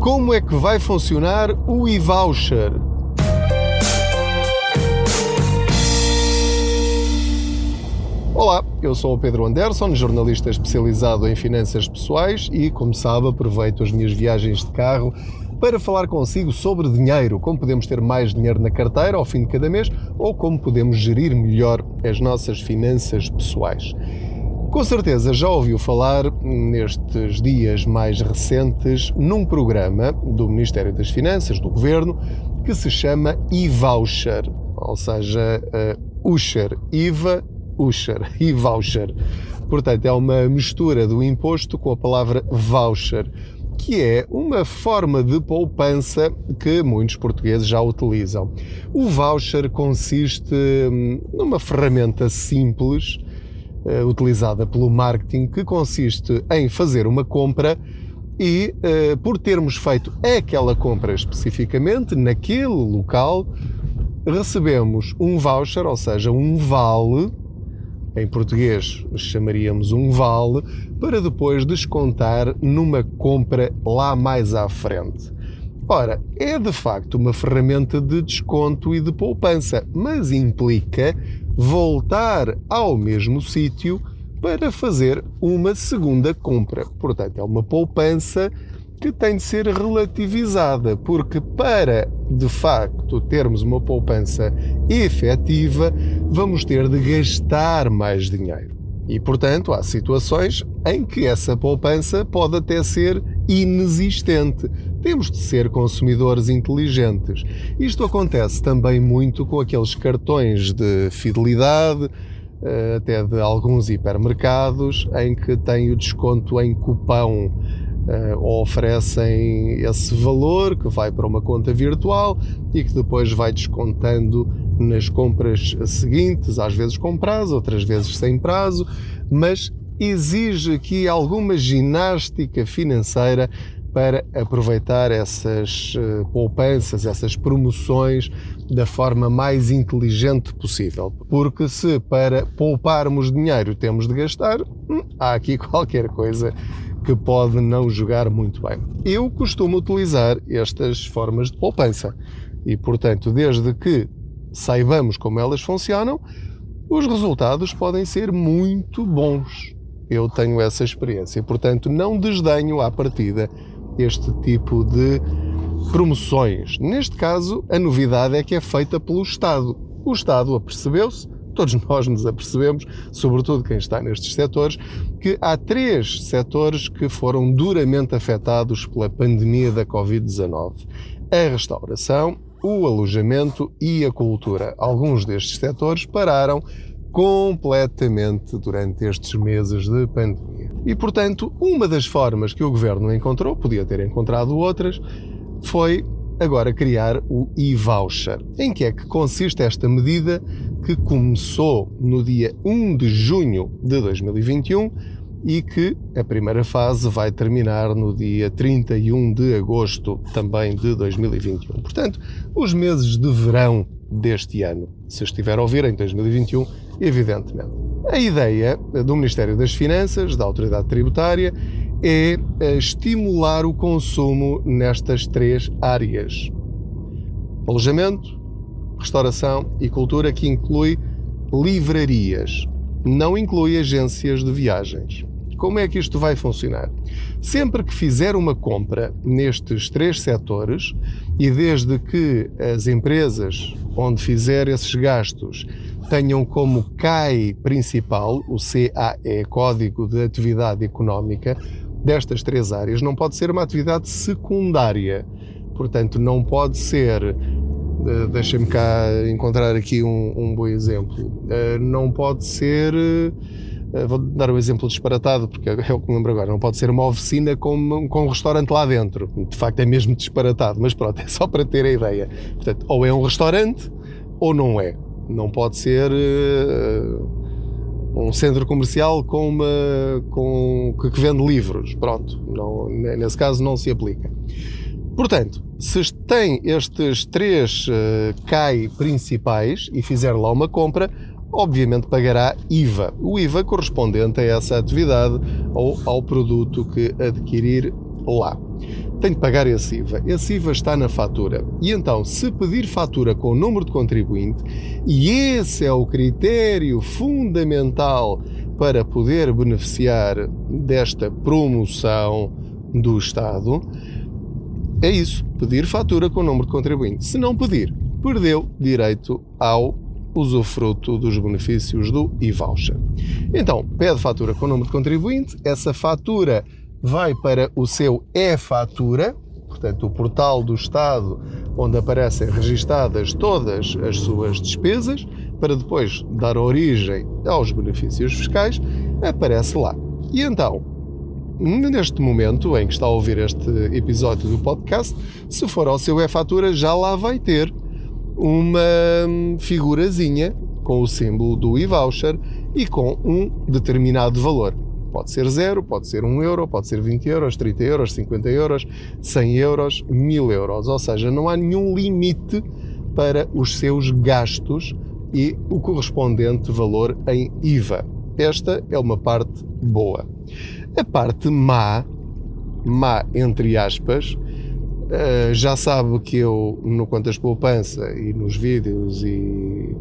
Como é que vai funcionar o e-voucher? Olá, eu sou o Pedro Anderson, jornalista especializado em finanças pessoais e, como sabe, aproveito as minhas viagens de carro para falar consigo sobre dinheiro, como podemos ter mais dinheiro na carteira ao fim de cada mês ou como podemos gerir melhor as nossas finanças pessoais. Com certeza já ouviu falar nestes dias mais recentes num programa do Ministério das Finanças, do Governo, que se chama e-voucher, ou seja, uh, Usher, IVA, Usher, e-voucher. Portanto, é uma mistura do imposto com a palavra voucher, que é uma forma de poupança que muitos portugueses já utilizam. O voucher consiste hum, numa ferramenta simples uh, utilizada pelo marketing que consiste em fazer uma compra e, uh, por termos feito aquela compra especificamente naquele local, recebemos um voucher, ou seja, um vale, em português chamaríamos um vale, para depois descontar numa compra lá mais à frente. Ora, é de facto uma ferramenta de desconto e de poupança, mas implica voltar ao mesmo sítio para fazer uma segunda compra. Portanto, é uma poupança que tem de ser relativizada, porque para de facto termos uma poupança efetiva, vamos ter de gastar mais dinheiro. E, portanto, há situações em que essa poupança pode até ser inexistente. Temos de ser consumidores inteligentes. Isto acontece também muito com aqueles cartões de fidelidade, eh, até de alguns hipermercados, em que tem o desconto em cupão uh, oferecem esse valor que vai para uma conta virtual e que depois vai descontando nas compras seguintes, às vezes com prazo, outras vezes sem prazo, mas exige aqui alguma ginástica financeira para aproveitar essas uh, poupanças, essas promoções da forma mais inteligente possível. Porque se para pouparmos dinheiro temos de gastar, hum, há aqui qualquer coisa que pode não jogar muito bem. Eu costumo utilizar estas formas de poupança e, portanto, desde que saibamos como elas funcionam, os resultados podem ser muito bons. Eu tenho essa experiência, portanto, não desdenho à partida este tipo de promoções. Neste caso, a novidade é que é feita pelo Estado. O Estado apercebeu-se todos nós nos apercebemos, sobretudo quem está nestes setores, que há três setores que foram duramente afetados pela pandemia da Covid-19: a restauração, o alojamento e a cultura. Alguns destes setores pararam completamente durante estes meses de pandemia. E, portanto, uma das formas que o governo encontrou, podia ter encontrado outras, foi agora criar o e-voucher. Em que é que consiste esta medida que começou no dia 1 de junho de 2021 e que a primeira fase vai terminar no dia 31 de agosto também de 2021. Portanto, os meses de verão deste ano. Se estiver a ouvir em 2021, evidentemente. A ideia do Ministério das Finanças, da Autoridade Tributária, é eh, estimular o consumo nestas três áreas: alojamento, restauração e cultura, que inclui livrarias, não inclui agências de viagens. Como é que isto vai funcionar? Sempre que fizer uma compra nestes três setores e desde que as empresas onde fizer esses gastos tenham como CAI principal, o CAE, Código de Atividade Económica, destas três áreas não pode ser uma atividade secundária. Portanto, não pode ser. Uh, Deixem-me cá encontrar aqui um, um bom exemplo. Uh, não pode ser. Uh, vou dar um exemplo disparatado, porque é o que me lembro agora. Não pode ser uma oficina com, com um restaurante lá dentro. De facto, é mesmo disparatado, mas pronto, é só para ter a ideia. Portanto, ou é um restaurante ou não é. Não pode ser um centro comercial com uma, com, que vende livros. Pronto, não, nesse caso não se aplica. Portanto, se tem estes três uh, CAI principais e fizer lá uma compra, obviamente pagará IVA. O IVA correspondente a essa atividade ou ao produto que adquirir lá. Tem de pagar esse IVA. Esse IVA está na fatura. E então, se pedir fatura com o número de contribuinte, e esse é o critério fundamental para poder beneficiar desta promoção do Estado, é isso, pedir fatura com o número de contribuinte. Se não pedir, perdeu direito ao usufruto dos benefícios do e-voucher. Então, pede fatura com o número de contribuinte, essa fatura vai para o seu e-fatura, portanto, o portal do Estado onde aparecem registadas todas as suas despesas, para depois dar origem aos benefícios fiscais, aparece lá. E então, neste momento em que está a ouvir este episódio do podcast, se for ao seu e-fatura, já lá vai ter uma figurazinha com o símbolo do e-voucher e com um determinado valor. Pode ser zero, pode ser um euro, pode ser 20 euros, 30 euros, 50 euros, 100 euros, 1000 euros. Ou seja, não há nenhum limite para os seus gastos e o correspondente valor em IVA. Esta é uma parte boa. A parte má, má entre aspas, eh, já sabe que eu, no Quantas Poupança e nos vídeos e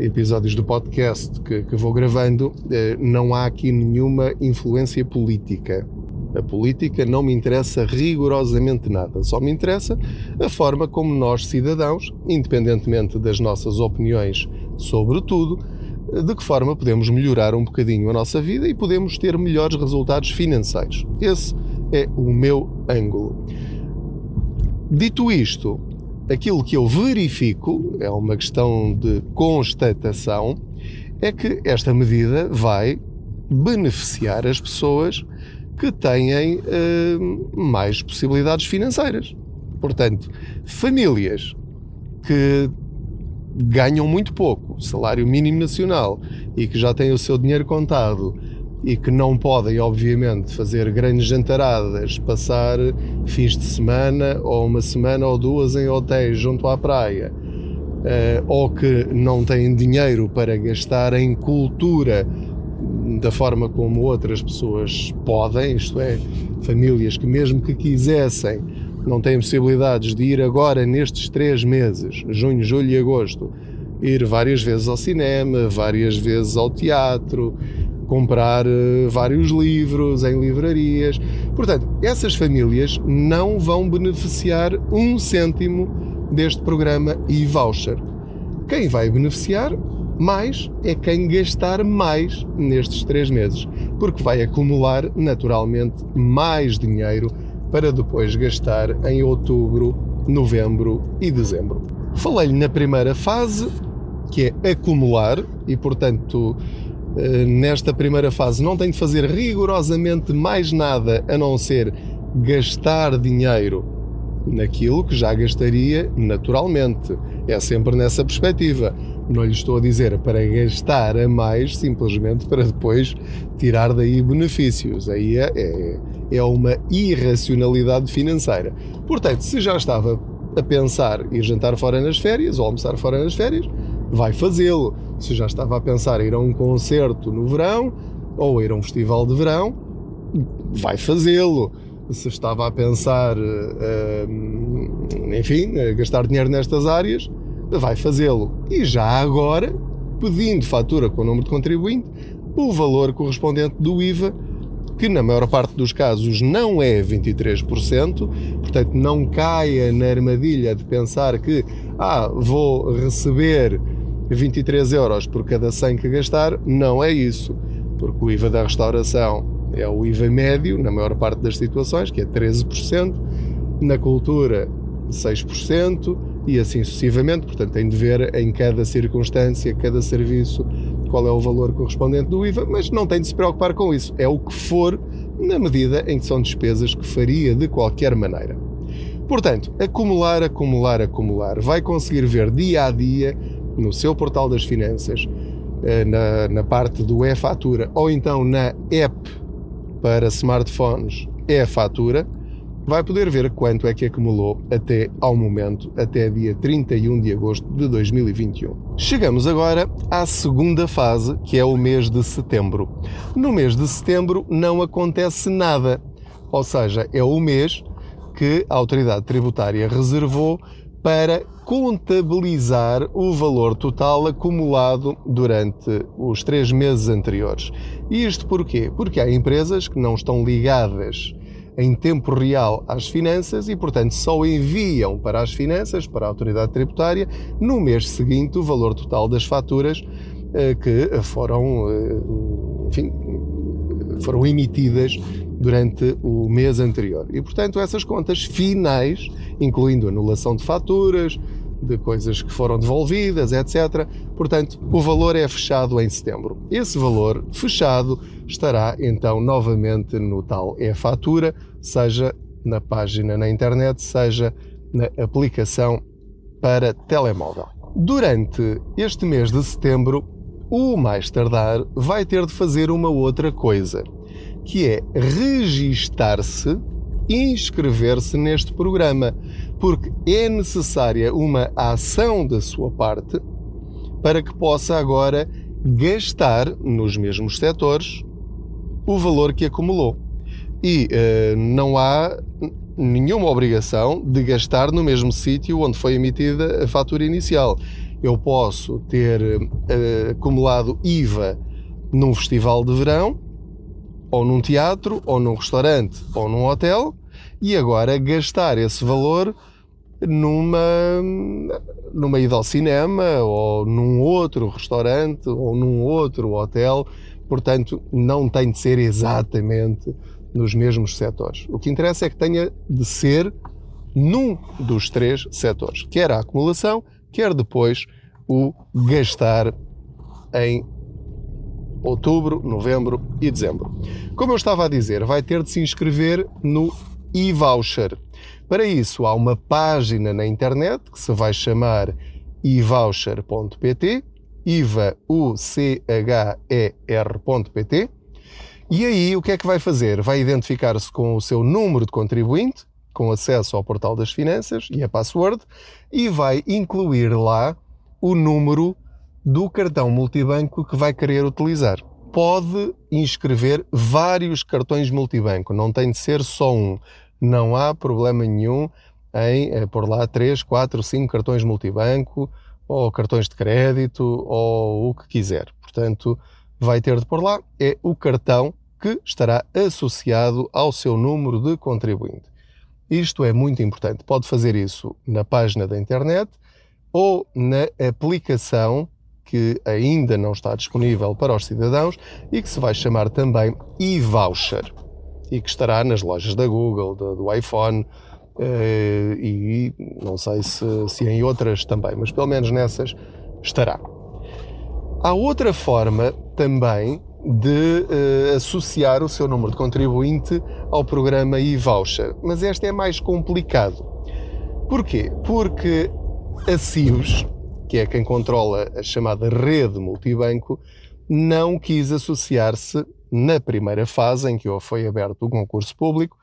episódios do podcast que, que vou gravando, eh, não há aqui nenhuma influência política. A política não me interessa rigorosamente nada, só me interessa a forma como nós, cidadãos, independentemente das nossas opiniões sobre tudo, de que forma podemos melhorar um bocadinho a nossa vida e podemos ter melhores resultados financeiros. Esse é o meu ângulo. Dito isto, aquilo que eu verifico, é uma questão de constatação, é que esta medida vai beneficiar as pessoas que têm uh, mais possibilidades financeiras. Portanto, famílias que ganham muito pouco, salário mínimo nacional, e que já têm o seu dinheiro contado e que não podem, obviamente, fazer grandes jantaradas, passar fins de semana ou uma semana ou duas em hotéis junto à praia, uh, ou que não têm dinheiro para gastar em cultura da forma como outras pessoas podem, isto é, famílias que, mesmo que quisessem, não têm possibilidades de ir agora nestes três meses, junho, julho e agosto, ir várias vezes ao cinema, várias vezes ao teatro, comprar uh, vários livros em livrarias. Portanto, essas famílias não vão beneficiar um cêntimo deste programa e-voucher. Quem vai beneficiar mais é quem gastar mais nestes três meses, porque vai acumular naturalmente mais dinheiro para depois gastar em outubro, novembro e dezembro. Falei-lhe na primeira fase, que é acumular, e portanto nesta primeira fase não tem de fazer rigorosamente mais nada a não ser gastar dinheiro naquilo que já gastaria naturalmente. É sempre nessa perspectiva. Não lhe estou a dizer para gastar a mais simplesmente para depois tirar daí benefícios. Aí é, é, é uma irracionalidade financeira. Portanto, se já estava a pensar ir jantar fora nas férias ou almoçar fora nas férias, vai fazê-lo. Se já estava a pensar ir a um concerto no verão ou ir a um festival de verão, vai fazê-lo. Se estava a pensar, uh, enfim, gastar dinheiro nestas áreas, vai fazê-lo. E já agora, pedindo fatura com o número de contribuinte, o valor correspondente do IVA, que na maior parte dos casos não é 23%, portanto não caia na armadilha de pensar que ah, vou receber 23 euros por cada 100 que gastar, não é isso, porque o IVA da restauração é o IVA médio, na maior parte das situações, que é 13%, na cultura 6% e assim sucessivamente, portanto tem de ver em cada circunstância, cada serviço, qual é o valor correspondente do IVA, mas não tem de se preocupar com isso, é o que for na medida em que são despesas que faria de qualquer maneira. Portanto, acumular, acumular, acumular, vai conseguir ver dia a dia no seu portal das finanças, eh, na, na parte do e-fatura ou então na app para smartphones e-fatura, vai poder ver quanto é que acumulou até ao momento, até dia 31 de agosto de 2021. Chegamos agora à segunda fase, que é o mês de setembro. No mês de setembro não acontece nada. Ou seja, é o mês que a autoridade tributária reservou para contabilizar o valor total acumulado durante os três meses anteriores. E isto porquê? Porque há empresas que não estão ligadas em tempo real às finanças e, portanto, só enviam para as finanças, para a autoridade tributária, no mês seguinte o valor total das faturas eh, que foram, eh, enfim, foram emitidas durante o mês anterior. E, portanto, essas contas finais, incluindo anulação de faturas, de coisas que foram devolvidas, etc. Portanto, o valor é fechado em setembro. Esse valor fechado estará então novamente no tal e-fatura, seja na página na internet, seja na aplicação para telemóvel. Durante este mês de setembro, o mais tardar vai ter de fazer uma outra coisa, que é registar-se inscrever-se neste programa, porque é necessária uma ação da sua parte para que possa agora gastar nos mesmos setores o valor que acumulou. E uh, não há nenhuma obrigação de gastar no mesmo sítio onde foi emitida a fatura inicial. Eu posso ter uh, acumulado IVA num festival de verão ou num teatro, ou num restaurante, ou num hotel, e agora gastar esse valor numa, numa ida ao cinema, ou num outro restaurante, ou num outro hotel. Portanto, não tem de ser exatamente nos mesmos setores. O que interessa é que tenha de ser num dos três setores, quer a acumulação, quer depois o gastar em outubro, novembro e dezembro. Como eu estava a dizer, vai ter de se inscrever no e-voucher. Para isso, há uma página na internet que se vai chamar evoucher.pt, IVA U C H E R.pt. E aí o que é que vai fazer? Vai identificar-se com o seu número de contribuinte, com acesso ao portal das finanças e a password, e vai incluir lá o número do cartão multibanco que vai querer utilizar. Pode inscrever vários cartões multibanco, não tem de ser só um. Não há problema nenhum em eh, pôr lá 3, 4, 5 cartões multibanco, ou cartões de crédito, ou o que quiser. Portanto, vai ter de pôr lá é o cartão que estará associado ao seu número de contribuinte. Isto é muito importante. Pode fazer isso na página da internet ou na aplicação que ainda não está disponível para os cidadãos e que se vai chamar também e-voucher e que estará nas lojas da Google, do, do iPhone eh, e não sei se, se em outras também, mas pelo menos nessas estará. Há outra forma também de uh, associar o seu número de contribuinte ao programa e-voucher, mas este é mais complicado. Porquê? Porque a CIUS, que é quem controla a chamada rede multibanco, não quis associar-se na primeira fase em que foi aberto o concurso público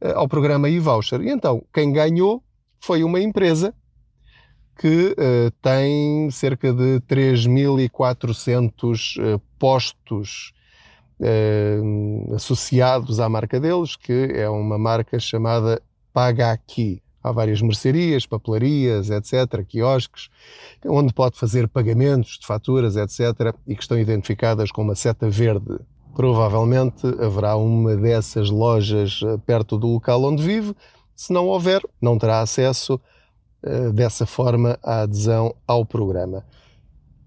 eh, ao programa e-voucher. E então, quem ganhou foi uma empresa que uh, tem cerca de 3.400 uh, postos uh, associados à marca deles, que é uma marca chamada Paga Aqui. Há várias mercearias, papelarias, etc., quiosques, onde pode fazer pagamentos de faturas, etc., e que estão identificadas com uma seta verde. Provavelmente haverá uma dessas lojas eh, perto do local onde vive. Se não houver, não terá acesso uh, dessa forma à adesão ao programa.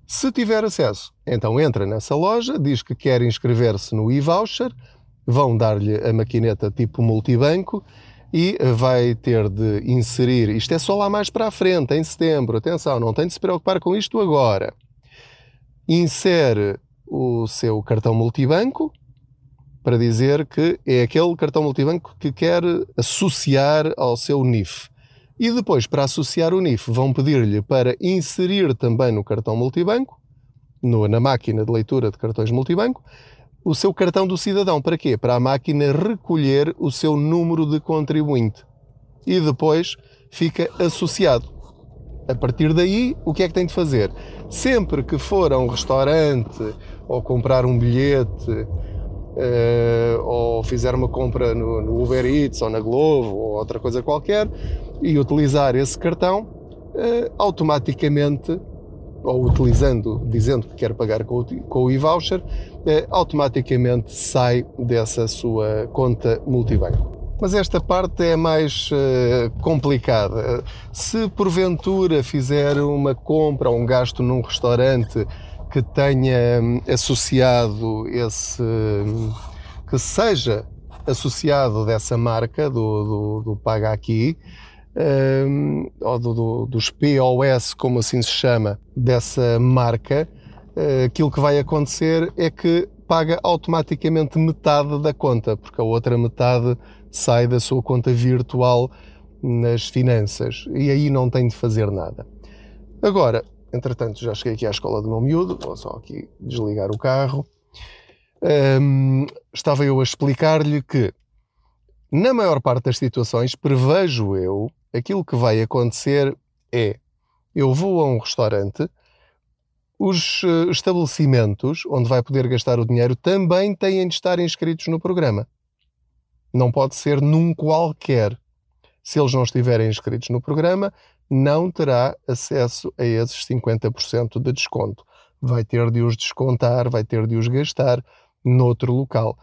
Se tiver acesso, então entra nessa loja, diz que quer inscrever-se no e-voucher, vão dar-lhe a maquineta tipo multibanco e vai ter de inserir, isto é só lá mais para a frente, em setembro, atenção, não tem de se preocupar com isto agora. Insere o seu cartão multibanco para dizer que é aquele cartão multibanco que quer associar ao seu NIF. E depois, para associar o NIF, vão pedir-lhe para inserir também no cartão multibanco, no, na máquina de leitura de cartões multibanco, o seu cartão do cidadão. Para quê? Para a máquina recolher o seu número de contribuinte. E depois fica associado. A partir daí, o que é que tem de fazer? Sempre que for a um restaurante ou comprar um bilhete uh, ou fizer uma compra no, no, Uber Eats ou na Glovo ou outra coisa qualquer e utilizar esse cartão, uh, automaticamente, ou utilizando, dizendo que quer pagar com o, com o e-voucher, uh, automaticamente sai dessa sua conta multibanco. Mas esta parte é mais uh, complicada. Se porventura fizer uma compra ou um gasto num restaurante que tenha hum, associado esse. Hum, que seja associado dessa marca do, do, do Paga Aqui, ou do, do, dos POS, como assim se chama, dessa marca, uh, aquilo que vai acontecer é que paga automaticamente metade da conta, porque a outra metade sai da sua conta virtual nas finanças e aí não tem de fazer nada. Agora, Entretanto, já cheguei aqui à escola do meu miúdo, vou só aqui desligar o carro. Um, estava eu a explicar-lhe que, na maior parte das situações, prevejo eu, aquilo que vai acontecer é: eu vou a um restaurante, os uh, estabelecimentos onde vai poder gastar o dinheiro também têm de estar inscritos no programa. Não pode ser num qualquer. Se eles não estiverem inscritos no programa, não terá acesso a esses 50% de desconto. Vai ter de os descontar, vai ter de os gastar noutro local.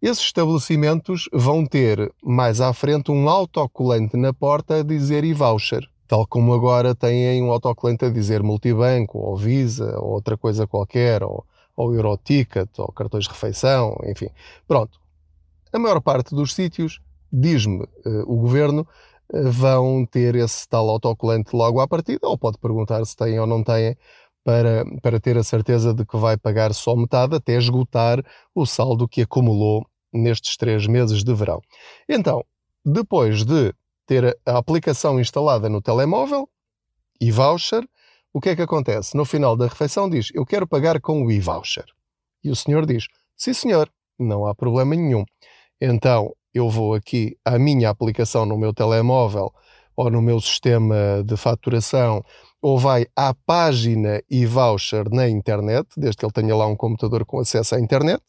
Esses estabelecimentos vão ter mais à frente um autocolante na porta a dizer e-voucher, tal como agora têm um autocolante a dizer multibanco, ou Visa, ou outra coisa qualquer, ou, ou Euroticket, ou cartões de refeição, enfim. Pronto. A maior parte dos sítios, diz-me uh, o governo, vão ter esse tal autocolante logo à partida, ou pode perguntar se têm ou não têm, para, para ter a certeza de que vai pagar só metade até esgotar o saldo que acumulou nestes três meses de verão. Então, depois de ter a aplicação instalada no telemóvel, e-voucher, o que é que acontece? No final da refeição diz, eu quero pagar com o e-voucher. E o senhor diz, sim senhor, não há problema nenhum. Então, eu vou aqui à minha aplicação no meu telemóvel ou no meu sistema de faturação, ou vai à página e voucher na internet, desde que ele tenha lá um computador com acesso à internet.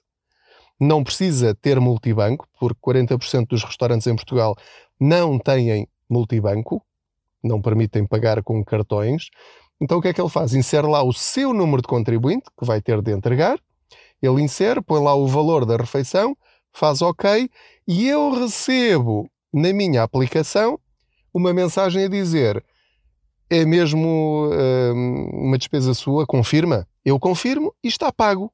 Não precisa ter multibanco, porque 40% dos restaurantes em Portugal não têm multibanco, não permitem pagar com cartões. Então o que é que ele faz? Insere lá o seu número de contribuinte, que vai ter de entregar, ele insere, põe lá o valor da refeição, faz OK e eu recebo na minha aplicação uma mensagem a dizer é mesmo hum, uma despesa sua, confirma? Eu confirmo e está pago.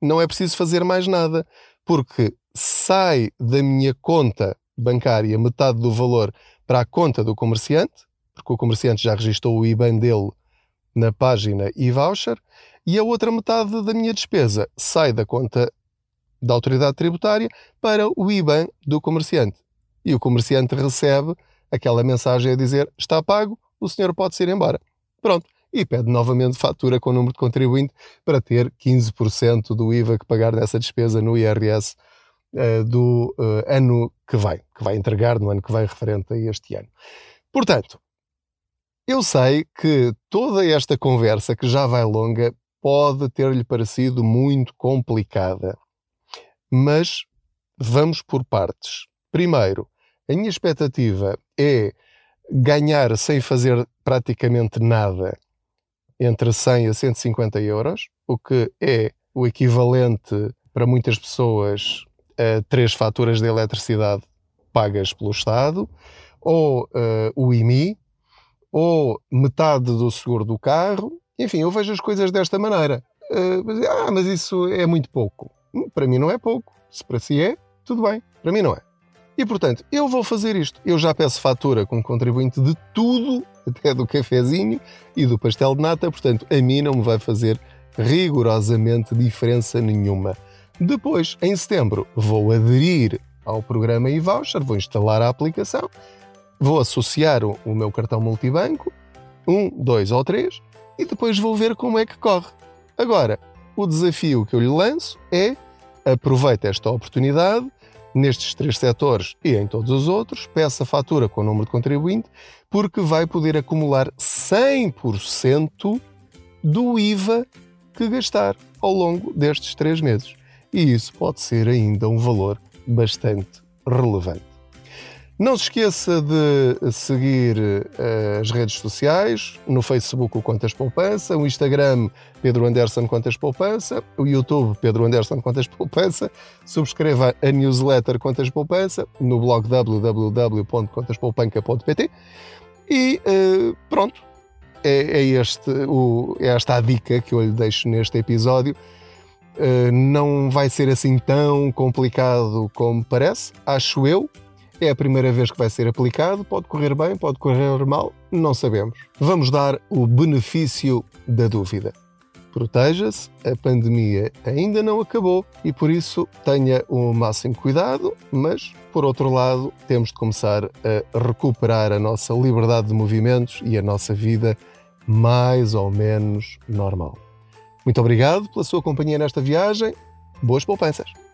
Não é preciso fazer mais nada, porque sai da minha conta bancária metade do valor para a conta do comerciante, porque o comerciante já registrou o IBAN dele na página e-voucher, e a outra metade da minha despesa sai da conta da autoridade tributária para o IBAN do comerciante. E o comerciante recebe aquela mensagem a dizer está pago, o senhor pode ir embora. Pronto. E pede novamente fatura com o número de contribuinte para ter 15% do IVA que pagar nessa despesa no IRS uh, eh, do uh, ano que vai, que vai entregar no ano que vai referente a este ano. Portanto, eu sei que toda esta conversa, que já vai longa, pode ter-lhe parecido muito complicada. Mas vamos por partes. Primeiro, a minha expectativa é ganhar sem fazer praticamente nada entre 100 a 150 euros, o que é o equivalente para muitas pessoas a três faturas de eletricidade pagas pelo Estado, ou uh, o IMI, ou metade do seguro do carro. Enfim, eu vejo as coisas desta maneira. Uh, ah, mas isso é muito pouco. Hum, para mim não é pouco. Se para si é, tudo bem. Para mim não é. E portanto, eu vou fazer isto. Eu já peço fatura como contribuinte de tudo, até do cafezinho e do pastel de nata, portanto, a mim não me vai fazer rigorosamente diferença nenhuma. Depois, em setembro, vou aderir ao programa e-voucher, vou instalar a aplicação, vou associar o, o meu cartão multibanco, um, dois ou três, e depois vou ver como é que corre. Agora, o desafio que eu lhe lanço é aproveite esta oportunidade nestes três setores e em todos os outros, peça fatura com o número de contribuinte, porque vai poder acumular 100% do IVA que gastar ao longo destes três meses. e isso pode ser ainda um valor bastante relevante. Não se esqueça de seguir uh, as redes sociais, no Facebook o Contas Poupança, o Instagram Pedro Anderson Contas Poupança, o YouTube Pedro Anderson Contas Poupança, subscreva a newsletter Contas Poupança no blog www.contaspoupanca.pt e uh, pronto, é, é, este, é esta a dica que eu lhe deixo neste episódio. Uh, não vai ser assim tão complicado como parece, acho eu. É a primeira vez que vai ser aplicado, pode correr bem, pode correr mal, não sabemos. Vamos dar o benefício da dúvida. Proteja-se, a pandemia ainda não acabou e por isso tenha o máximo cuidado, mas por outro lado, temos de começar a recuperar a nossa liberdade de movimentos e a nossa vida mais ou menos normal. Muito obrigado pela sua companhia nesta viagem. Boas poupanças!